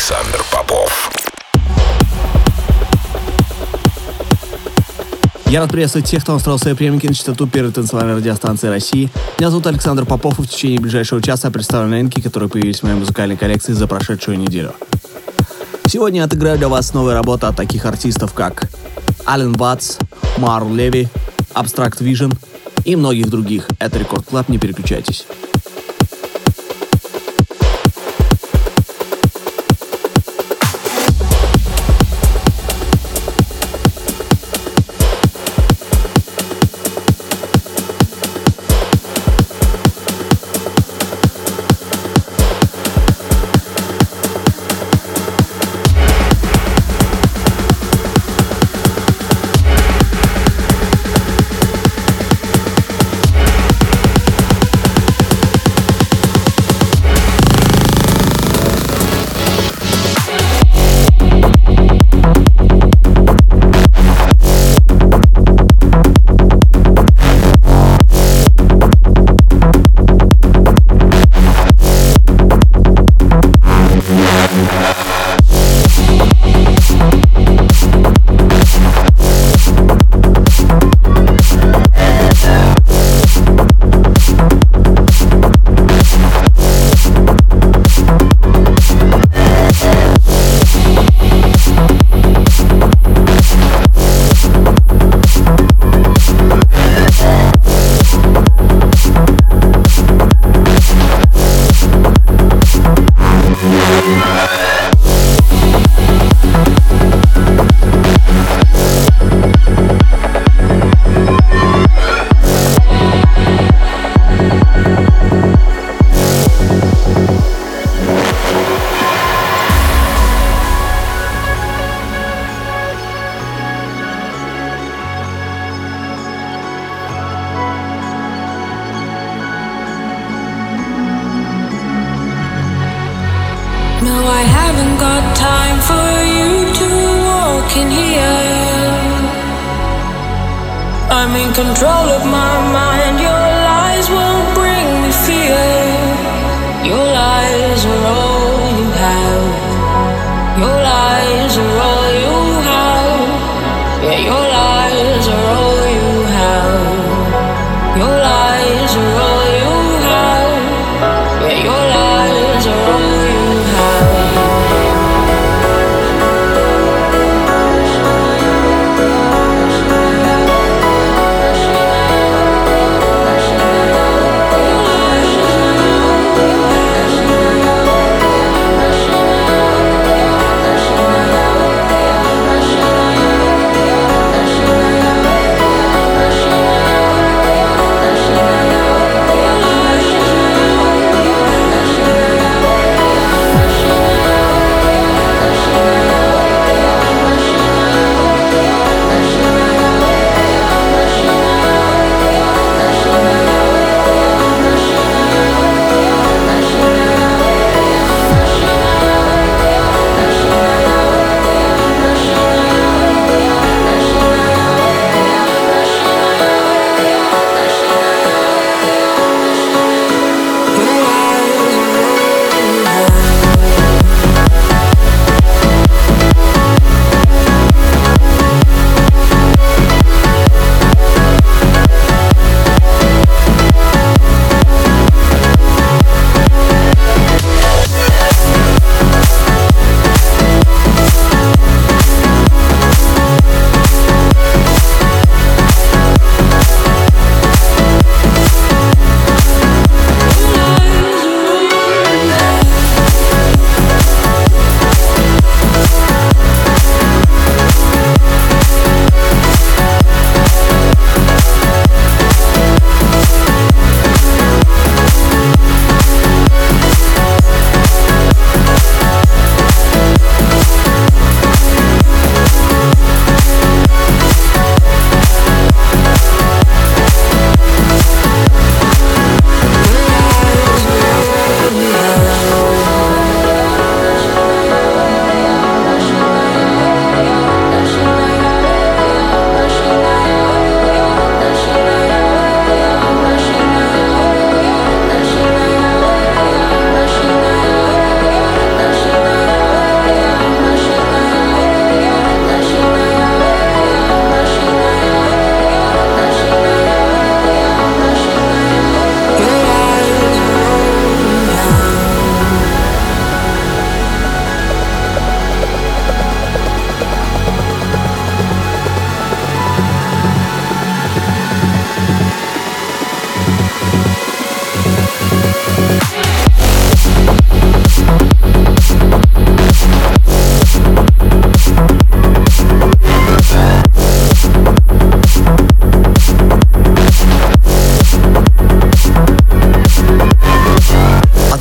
Александр Попов. Я рад приветствовать тех, кто настроил свои приемники на частоту первой танцевальной радиостанции России. Меня зовут Александр Попов, и в течение ближайшего часа я представлю новинки, которые появились в моей музыкальной коллекции за прошедшую неделю. Сегодня я отыграю для вас новые работы от таких артистов, как Allen Watts, Maor Levi, Abstract Vision и многих других. Это Record Club, не переключайтесь.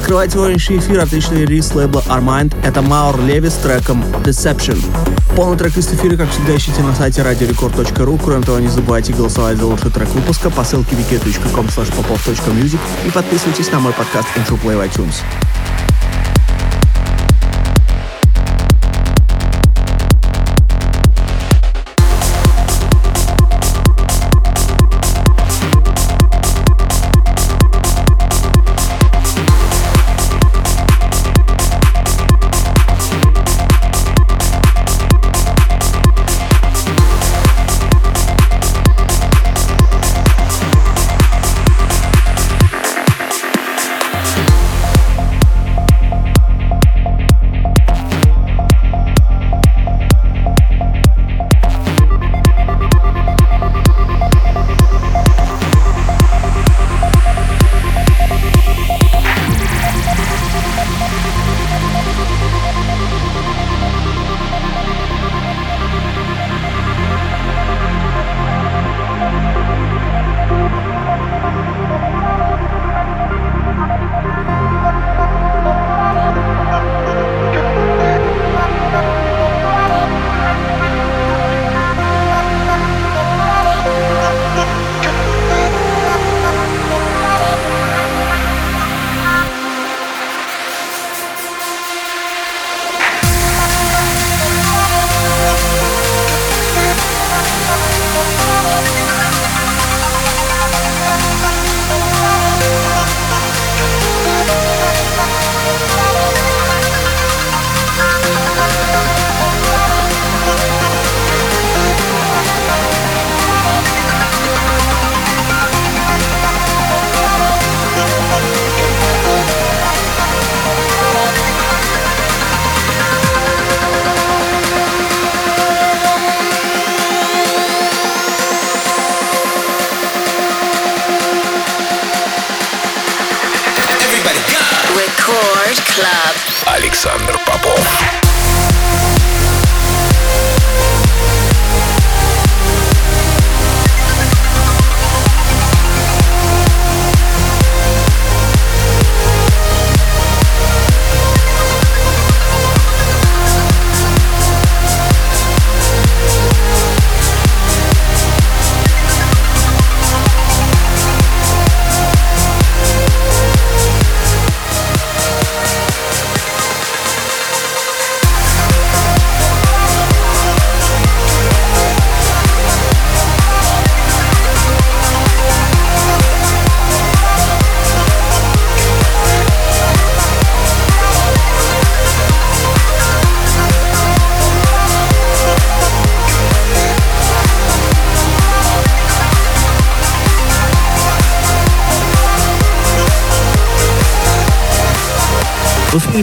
Открывает сегодняшний эфир отличный релиз лейбла Armind. Это Маур Леви с треком Deception. Полный трек-лист эфира, как всегда, ищите на сайте radiorecord.ru. Кроме того, не забывайте голосовать за лучший трек выпуска по ссылке wiki.com popov.music и подписывайтесь на мой подкаст Intro Play iTunes.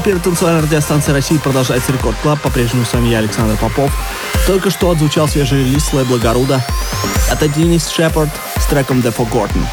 Первой танцевальной радиостанции России продолжается Record Club. По-прежнему с вами я, Александр Попов. Только что отзвучал свежий релиз лейбла Garuda. Это Денис Шепард с треком The Forgotten.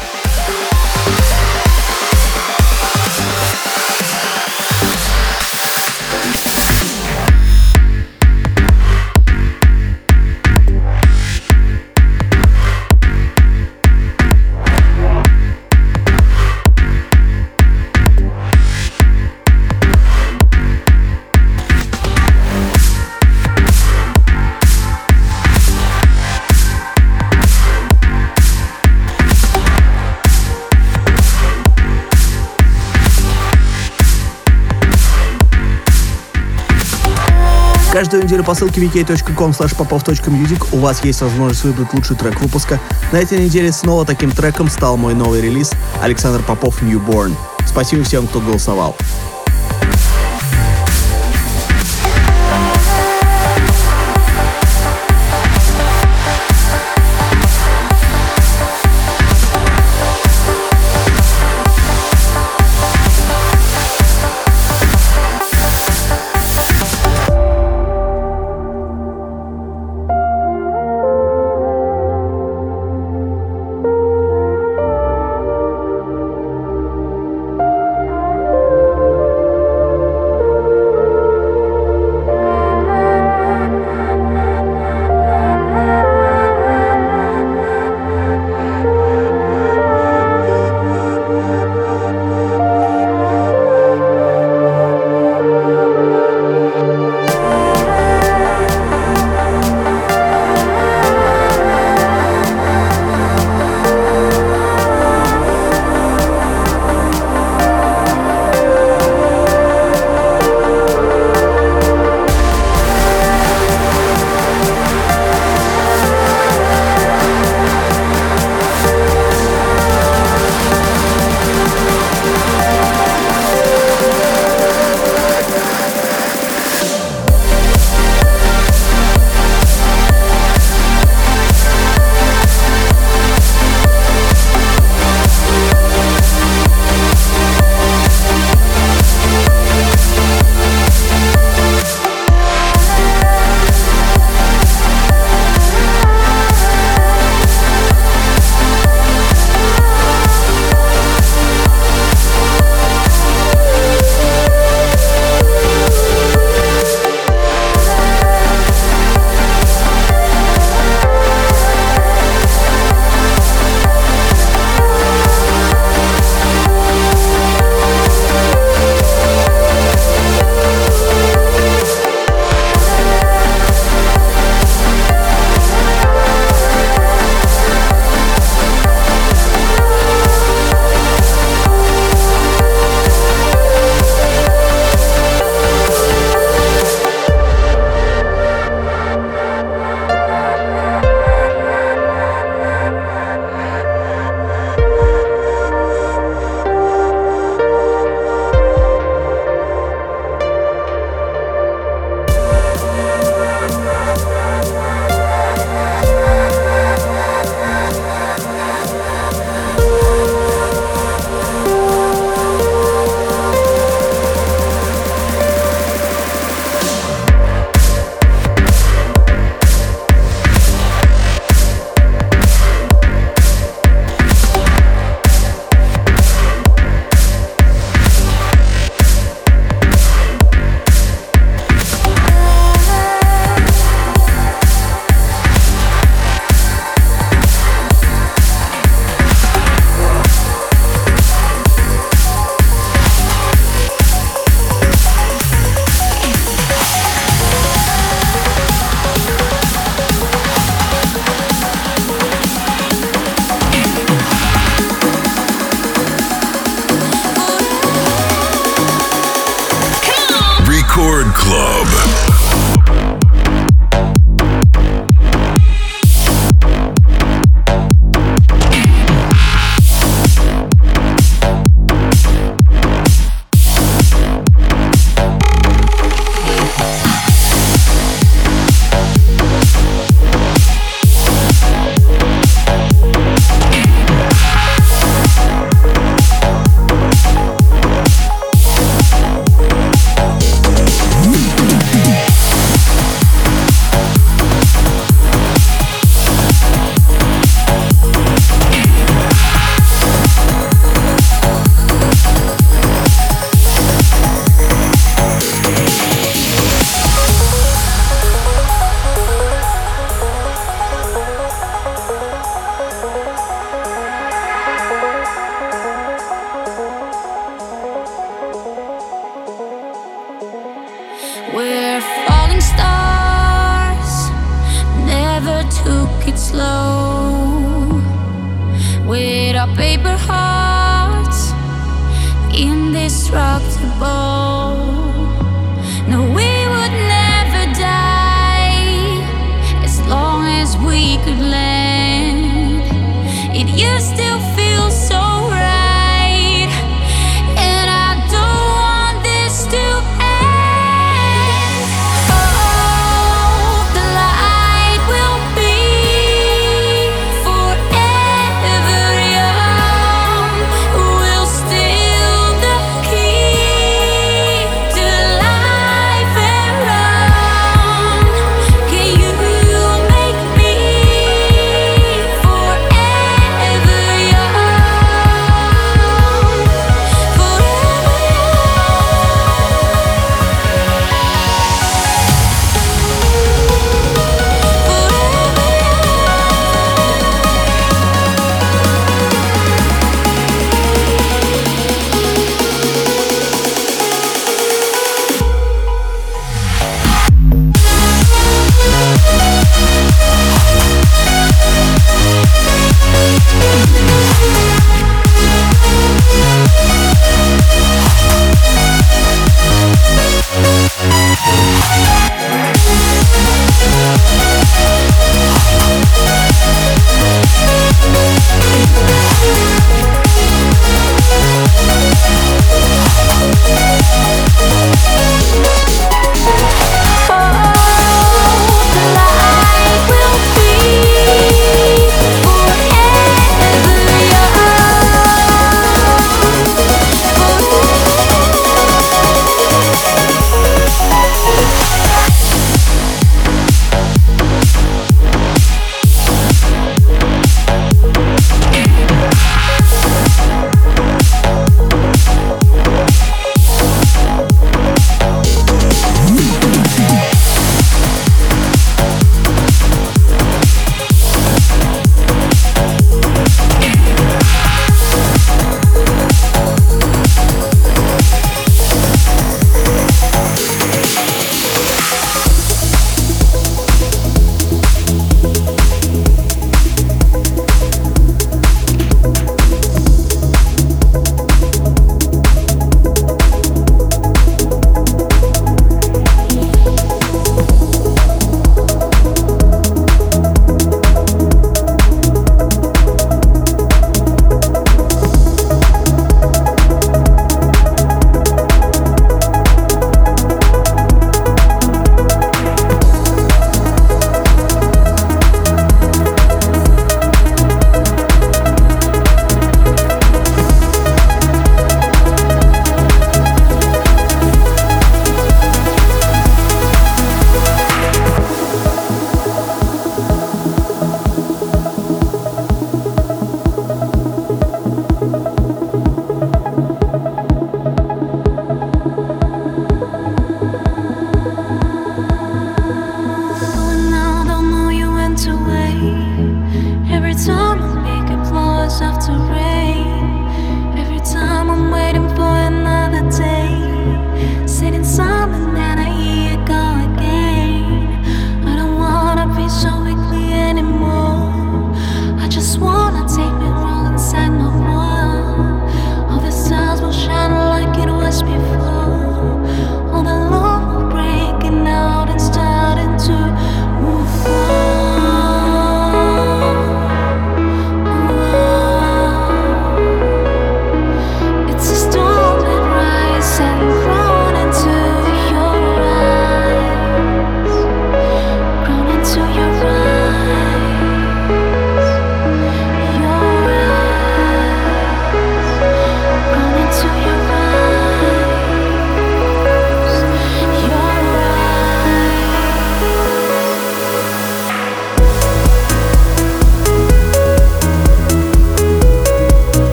Каждую неделю по ссылке vk.com popov.music у вас есть возможность выбрать лучший трек выпуска. На этой неделе снова таким треком стал мой новый релиз Александр Попов Newborn. Спасибо всем, кто голосовал.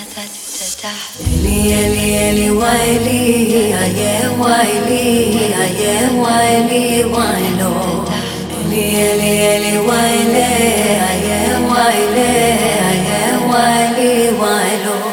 Eli, Eli, Eli, Wiley, I am Wiley, I am Wiley, Wilo. Eli, Eli, Eli, Wiley, I am Wiley, I am Wiley, Wilo.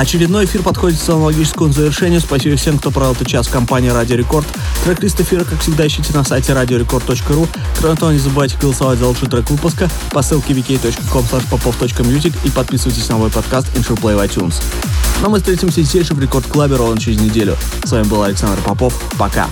Очередной эфир подходит к своему логическому завершению. Спасибо всем, кто провел этот час в компании Радио Рекорд. Трек-лист эфира, как всегда, ищите на сайте radiorecord.ru. Кроме того, не забывайте голосовать за лучший трек выпуска по ссылке vk.com popov.music и подписывайтесь на мой подкаст Intro Play в iTunes. Но ну, мы встретимся здесь же в Рекорд Клабе ровно через неделю. С вами был Александр Попов. Пока.